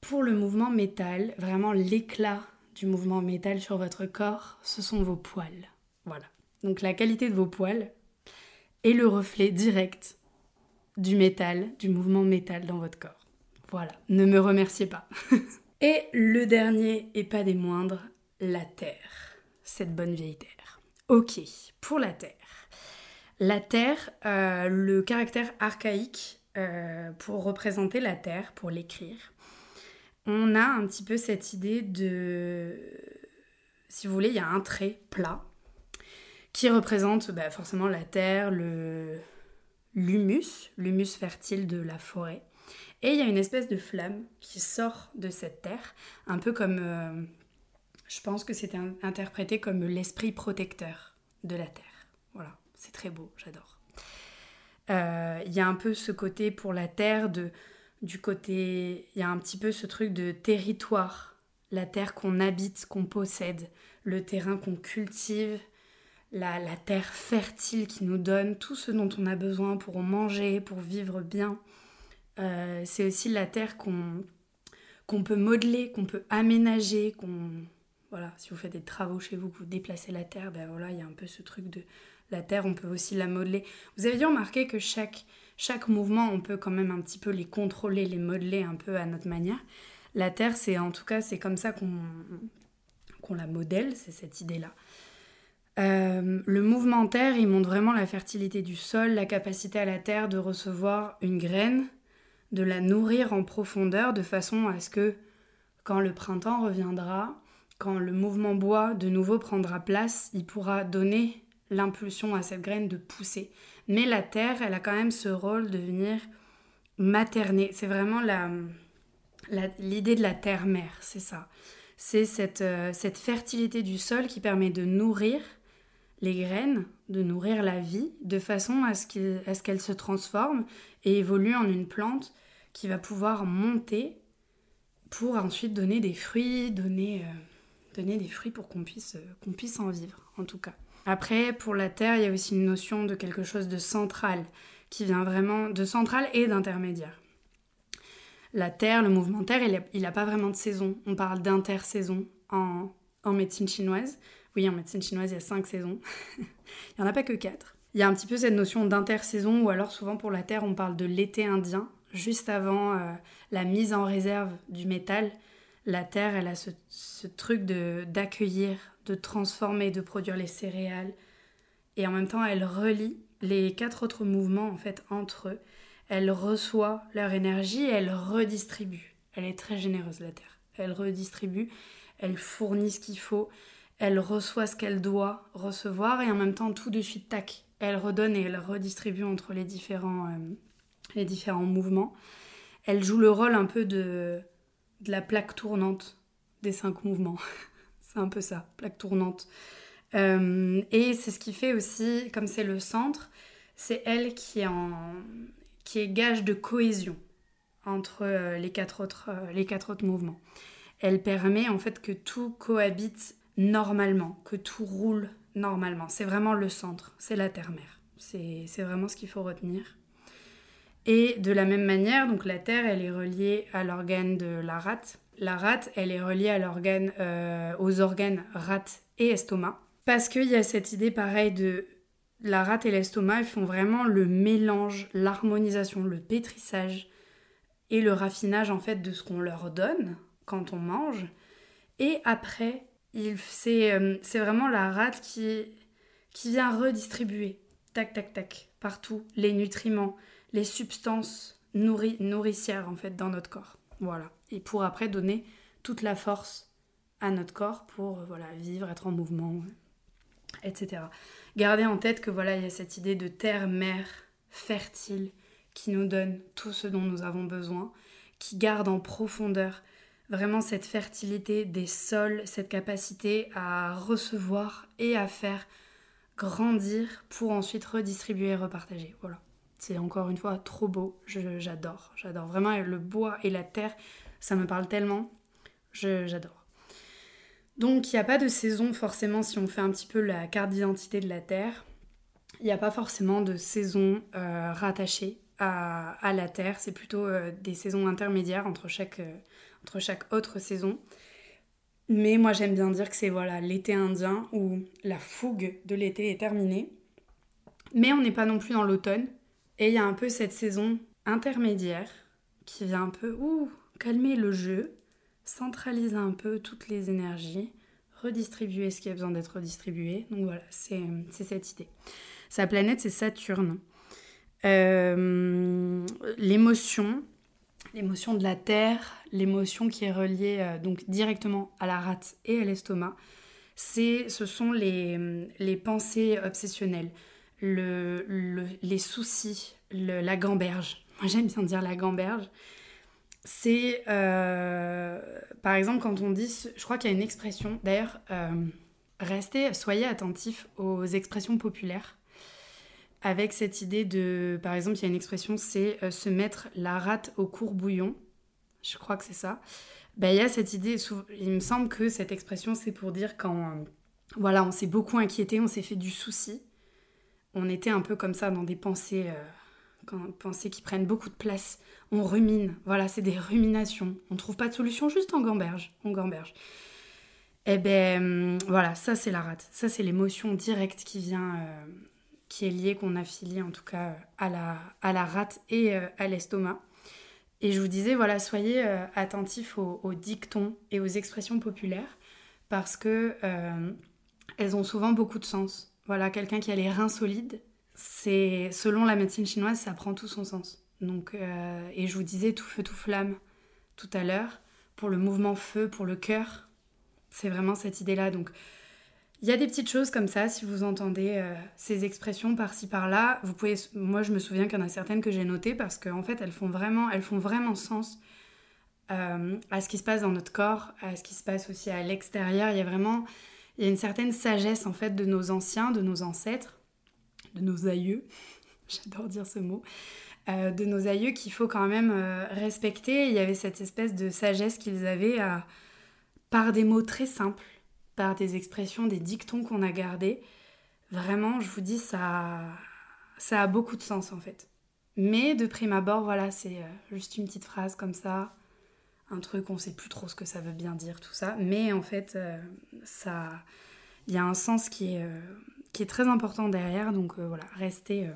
pour le mouvement métal, vraiment l'éclat du mouvement métal sur votre corps, ce sont vos poils. Voilà. Donc la qualité de vos poils est le reflet direct du métal, du mouvement métal dans votre corps. Voilà, ne me remerciez pas. (laughs) Et le dernier, et pas des moindres, la Terre. Cette bonne vieille Terre. Ok, pour la Terre. La Terre, euh, le caractère archaïque euh, pour représenter la Terre, pour l'écrire, on a un petit peu cette idée de... Si vous voulez, il y a un trait plat qui représente bah, forcément la Terre, le l'humus, l'humus fertile de la forêt. Et il y a une espèce de flamme qui sort de cette terre, un peu comme, euh, je pense que c'était interprété comme l'esprit protecteur de la terre. Voilà, c'est très beau, j'adore. Euh, il y a un peu ce côté pour la terre de, du côté, il y a un petit peu ce truc de territoire, la terre qu'on habite, qu'on possède, le terrain qu'on cultive, la, la, terre fertile qui nous donne tout ce dont on a besoin pour manger, pour vivre bien. Euh, c'est aussi la terre qu'on peut modeler, qu'on peut aménager, qu'on voilà, si vous faites des travaux chez vous, que vous déplacez la terre, ben voilà, il y a un peu ce truc de la terre, on peut aussi la modeler. Vous avez dû remarquer que chaque chaque mouvement, on peut quand même un petit peu les contrôler, les modeler un peu à notre manière. La terre, c'est en tout cas, c'est comme ça qu'on qu'on la modèle, c'est cette idée-là. Euh, le mouvement terre, il montre vraiment la fertilité du sol, la capacité à la terre de recevoir une graine, de la nourrir en profondeur de façon à ce que quand le printemps reviendra, quand le mouvement bois de nouveau prendra place, il pourra donner l'impulsion à cette graine de pousser. Mais la terre, elle a quand même ce rôle de venir materner. C'est vraiment l'idée de la terre-mère, c'est ça. C'est cette, euh, cette fertilité du sol qui permet de nourrir les graines, de nourrir la vie, de façon à ce qu'elle se transforme et évolue en une plante qui va pouvoir monter pour ensuite donner des fruits, donner, euh, donner des fruits pour qu'on puisse, euh, qu'on puisse en vivre, en tout cas. Après, pour la Terre, il y a aussi une notion de quelque chose de central, qui vient vraiment de central et d'intermédiaire. La Terre, le mouvement Terre, il n'a pas vraiment de saison. On parle d'intersaison en, en médecine chinoise. Oui, en médecine chinoise, il y a cinq saisons. (laughs) il n'y en a pas que quatre. Il y a un petit peu cette notion d'intersaison, ou alors souvent pour la Terre, on parle de l'été indien, juste avant euh, la mise en réserve du métal, la Terre, elle a ce, truc d'accueillir, de, transformer, de produire les céréales. Et en même temps, elle relie les quatre autres mouvements en fait entre eux. Elle reçoit leur énergie et elle redistribue. Elle est très généreuse, la Terre. Elle redistribue, elle fournit ce qu'il faut, elle reçoit ce qu'elle doit recevoir et en même temps, tout de suite, tac, elle redonne et elle redistribue entre les différents, euh, les différents mouvements. Elle joue le rôle un peu de, de la plaque tournante des cinq mouvements. (laughs) c'est un peu ça, plaque tournante. Euh, et c'est ce qui fait aussi, comme c'est le centre, c'est elle qui est, en, qui est gage de cohésion entre euh, les quatre, autres, les quatre autres mouvements. Elle permet en fait que tout cohabite normalement, que tout roule normalement. C'est vraiment le centre, c'est la terre-mère. C'est vraiment ce qu'il faut retenir. Et de la même manière, donc la terre, elle est reliée à l'organe de la rate. La rate, elle est reliée euh, aux organes rate et estomac. Parce qu'il y a cette idée pareille de la rate et l'estomac, ils font vraiment le mélange, l'harmonisation, le pétrissage et le raffinage en fait de ce qu'on leur donne quand on mange. Et après, euh, c'est vraiment la rate qui, vient redistribuer, tac, tac, tac, partout, les nutriments, les substances nourricières en fait dans notre corps. Voilà. Et pour après donner toute la force à notre corps pour euh, voilà, vivre, être en mouvement, etc. Gardez en tête que voilà, il y a cette idée de terre-mère fertile qui nous donne tout ce dont nous avons besoin, qui garde en profondeur vraiment cette fertilité des sols, cette capacité à recevoir et à faire grandir pour ensuite redistribuer et repartager. Voilà. C'est encore une fois trop beau, j'adore, j'adore. Vraiment, le bois et la terre, ça me parle tellement. j'adore. Donc il n'y a pas de saison forcément si on fait un petit peu la carte d'identité de la Terre. Il n'y a pas forcément de saison euh, rattachée à, la Terre. C'est plutôt euh, des saisons intermédiaires entre chaque, euh, entre chaque autre saison. Mais moi j'aime bien dire que c'est voilà l'été indien où la fougue de l'été est terminée. Mais on n'est pas non plus dans l'automne. Et il y a un peu cette saison intermédiaire qui vient un peu calmer le jeu, centraliser un peu toutes les énergies, redistribuer ce qui a besoin d'être redistribué. Donc voilà, c'est cette idée. Sa planète, c'est Saturne. Euh, l'émotion, l'émotion de la Terre, l'émotion qui est reliée euh, donc directement à la rate et à l'estomac, c'est, ce sont les, les pensées obsessionnelles, le, les soucis, la gamberge. Moi j'aime bien dire la gamberge c'est euh, par exemple quand on dit, je crois qu'il y a une expression, d'ailleurs, euh, restez, soyez attentifs aux expressions populaires. Avec cette idée de, par exemple, il y a une expression, c'est euh, se mettre la rate au courbouillon. Je crois que c'est ça. Ben, il y a cette idée, il me semble que cette expression, c'est pour dire quand, voilà, on s'est beaucoup inquiété, on s'est fait du souci. On était un peu comme ça dans des pensées, pensées qui prennent beaucoup de place on rumine. Voilà, c'est des ruminations. On ne trouve pas de solution, juste en gamberge. On gamberge. Eh ben voilà, ça c'est la rate. Ça c'est l'émotion directe qui vient, euh, qui est liée, qu'on affilie en tout cas à la, à la rate et euh, à l'estomac. Et je vous disais, voilà, soyez euh, attentifs aux, dictons et aux expressions populaires parce que elles ont souvent beaucoup de sens. Voilà, quelqu'un qui a les reins solides, c'est selon la médecine chinoise, ça prend tout son sens. Donc, euh, et je vous disais tout feu, tout flamme tout à l'heure, pour le mouvement feu, pour le cœur. C'est vraiment cette idée-là. Donc, il y a des petites choses comme ça, si vous entendez euh, ces expressions par-ci par-là, vous pouvez. Moi, je me souviens qu'il y en a certaines que j'ai notées parce qu'en fait, elles font vraiment, elles font vraiment sens euh, à ce qui se passe dans notre corps, à ce qui se passe aussi à l'extérieur. Il y a vraiment, il y a une certaine sagesse en fait de nos anciens, de nos ancêtres, de nos aïeux. (laughs) J'adore dire ce mot. Euh, de nos aïeux qu'il faut quand même respecter. Il y avait cette espèce de sagesse qu'ils avaient par des mots très simples, par des expressions, des dictons qu'on a gardés. Vraiment, je vous dis, ça, ça a beaucoup de sens en fait. Mais de prime abord, voilà, c'est juste une petite phrase comme ça, un truc, on sait plus trop ce que ça veut bien dire, tout ça. Mais en fait, ça, il y a un sens qui est, qui est très important derrière. Donc voilà, restez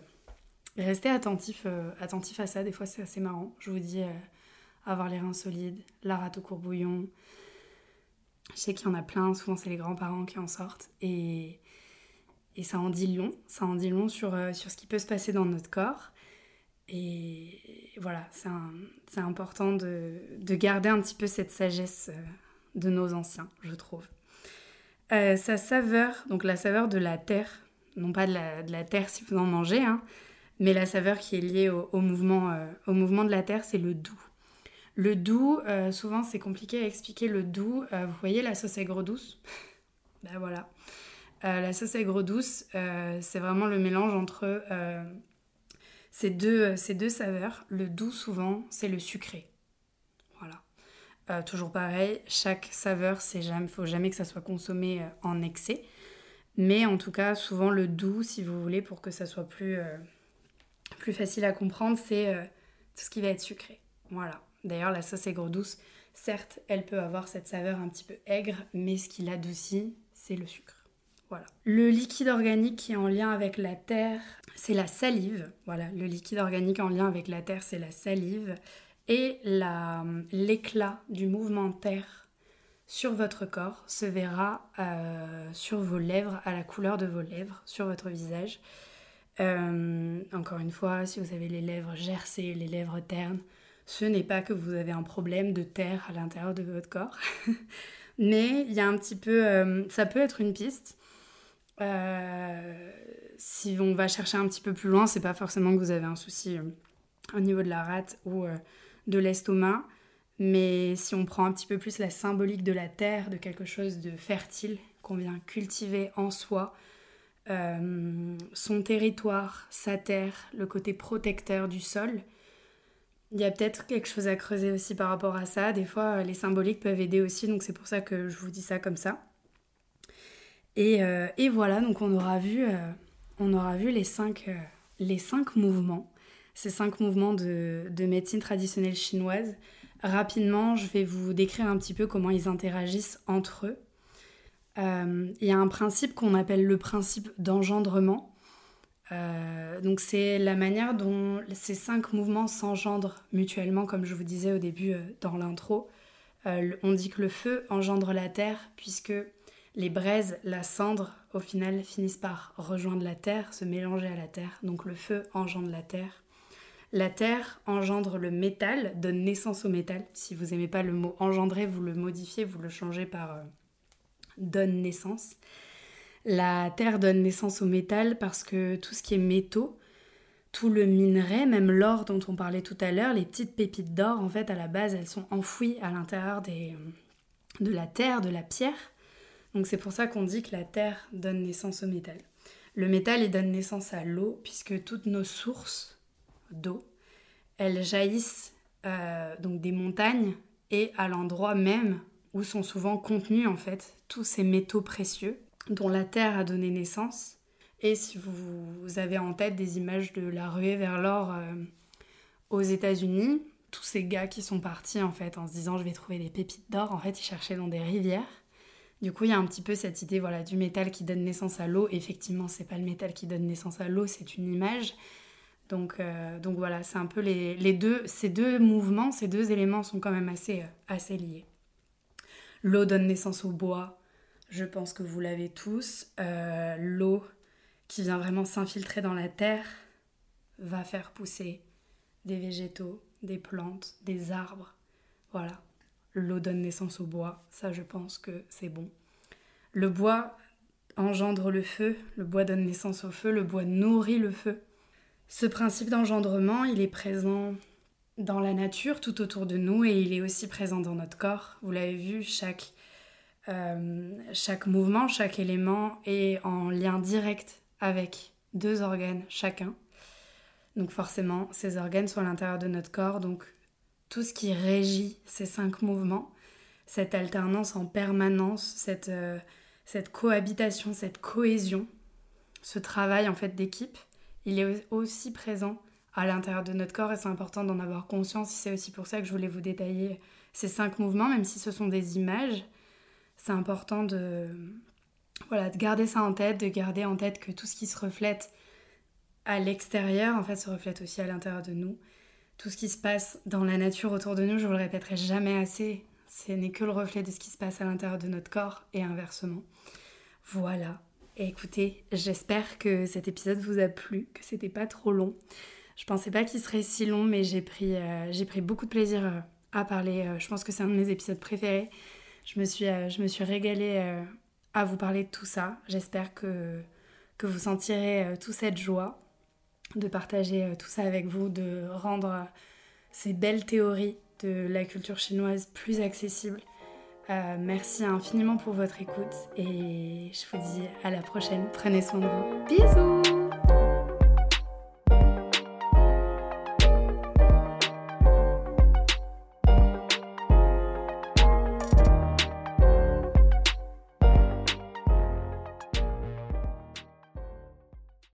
restez attentif, euh, attentif à ça, des fois c'est assez marrant. Je vous dis, euh, avoir les reins solides, la rate au courbouillon. Je sais qu'il y en a plein, souvent c'est les grands-parents qui en sortent. Et, et ça en dit long, ça en dit long sur, euh, sur ce qui peut se passer dans notre corps. Et voilà, c'est important de, de, garder un petit peu cette sagesse de nos anciens, je trouve. sa saveur, donc la saveur de la terre, non pas de la, de la terre si vous en mangez, hein, mais la saveur qui est liée au, mouvement, euh, au mouvement de la Terre, c'est le doux. Le doux, euh, souvent c'est compliqué à expliquer le doux. Euh, vous voyez la sauce aigre douce (laughs) Ben voilà. la sauce aigre douce, c'est vraiment le mélange entre ces, deux, saveurs. Le doux, souvent, c'est le sucré. Voilà. toujours pareil, chaque saveur, c'est jamais, faut jamais que ça soit consommé en excès. Mais en tout cas, souvent le doux, si vous voulez, pour que ça soit plus plus facile à comprendre, c'est euh, tout ce qui va être sucré. Voilà. D'ailleurs, la sauce aigre douce, certes, elle peut avoir cette saveur un petit peu aigre, mais ce qui l'adoucit, c'est le sucre. Voilà. Le liquide organique qui est en lien avec la terre, c'est la salive. Voilà, le liquide organique en lien avec la terre, c'est la salive. Et l'éclat du mouvement terre sur votre corps se verra euh, sur vos lèvres, à la couleur de vos lèvres, sur votre visage. Euh, encore une fois, si vous avez les lèvres gercées, les lèvres ternes, ce n'est pas que vous avez un problème de terre à l'intérieur de votre corps. (laughs) Mais il y a un petit peu... Euh, ça peut être une piste. Euh, si on va chercher un petit peu plus loin, c'est pas forcément que vous avez un souci au niveau de la rate ou de l'estomac. Mais si on prend un petit peu plus la symbolique de la terre, de quelque chose de fertile qu'on vient cultiver en soi, euh, son territoire, sa terre, le côté protecteur du sol, il y a peut-être quelque chose à creuser aussi par rapport à ça. Des fois, les symboliques peuvent aider aussi, donc c'est pour ça que je vous dis ça comme ça. Et, et voilà, donc on aura vu, vu les, cinq, mouvements, ces cinq mouvements de, de médecine traditionnelle chinoise. Rapidement, je vais vous décrire un petit peu comment ils interagissent entre eux. Euh, il y a un principe qu'on appelle le principe d'engendrement. Euh, donc c'est la manière dont ces cinq mouvements s'engendrent mutuellement, comme je vous disais au début euh, dans l'intro. on dit que le feu engendre la terre, puisque les braises, la cendre, au final, finissent par rejoindre la terre, se mélanger à la terre. Donc le feu engendre la terre. La terre engendre le métal, donne naissance au métal. Si vous n'aimez pas le mot engendrer, vous le modifiez, vous le changez par euh, donne naissance. La terre donne naissance au métal parce que tout ce qui est métaux, tout le minerai, même l'or dont on parlait tout à l'heure, les petites pépites d'or, en fait, à la base, elles sont enfouies à l'intérieur des, de la terre, de la pierre. Donc c'est pour ça qu'on dit que la terre donne naissance au métal. Le métal, il donne naissance à l'eau, puisque toutes nos sources d'eau. Elles jaillissent euh, donc des montagnes et à l'endroit même où sont souvent contenus en fait tous ces métaux précieux dont la Terre a donné naissance. Et si vous avez en tête des images de la ruée vers l'or euh, aux États-Unis, tous ces gars qui sont partis en fait en se disant je vais trouver des pépites d'or, en fait ils cherchaient dans des rivières. Du coup, il y a un petit peu cette idée voilà du métal qui donne naissance à l'eau. Effectivement, c'est pas le métal qui donne naissance à l'eau, c'est une image. Donc, euh, donc voilà, c'est un peu les, deux, ces deux mouvements, ces deux éléments sont quand même assez, euh, assez liés. L'eau donne naissance au bois, je pense que vous l'avez tous. Euh, l'eau qui vient vraiment s'infiltrer dans la terre va faire pousser des végétaux, des plantes, des arbres. Voilà, l'eau donne naissance au bois, ça je pense que c'est bon. Le bois engendre le feu, le bois donne naissance au feu, le bois nourrit le feu. Ce principe d'engendrement, il est présent dans la nature, tout autour de nous, et il est aussi présent dans notre corps. Vous l'avez vu, chaque, euh, chaque mouvement, chaque élément est en lien direct avec deux organes chacun. Donc forcément, ces organes sont à l'intérieur de notre corps, donc tout ce qui régit ces cinq mouvements, cette alternance en permanence, cette, euh, cette cohabitation, cette cohésion, ce travail en fait d'équipe, il est aussi présent à l'intérieur de notre corps et c'est important d'en avoir conscience. C'est aussi pour ça que je voulais vous détailler ces cinq mouvements, même si ce sont des images. C'est important de, voilà, de garder ça en tête, de garder en tête que tout ce qui se reflète à l'extérieur, en fait, se reflète aussi à l'intérieur de nous. Tout ce qui se passe dans la nature autour de nous, je vous le répéterai jamais assez, ce n'est que le reflet de ce qui se passe à l'intérieur de notre corps et inversement. Voilà, écoutez, j'espère que cet épisode vous a plu, que c'était pas trop long. Je pensais pas qu'il serait si long, mais j'ai pris, euh, j'ai pris beaucoup de plaisir euh, à parler. Euh, je pense que c'est un de mes épisodes préférés. Je me suis, je me suis régalée à vous parler de tout ça. J'espère que, que vous sentirez toute cette joie de partager tout ça avec vous, de rendre ces belles théories de la culture chinoise plus accessibles euh, merci infiniment pour votre écoute et je vous dis à la prochaine. Prenez soin de vous. Bisous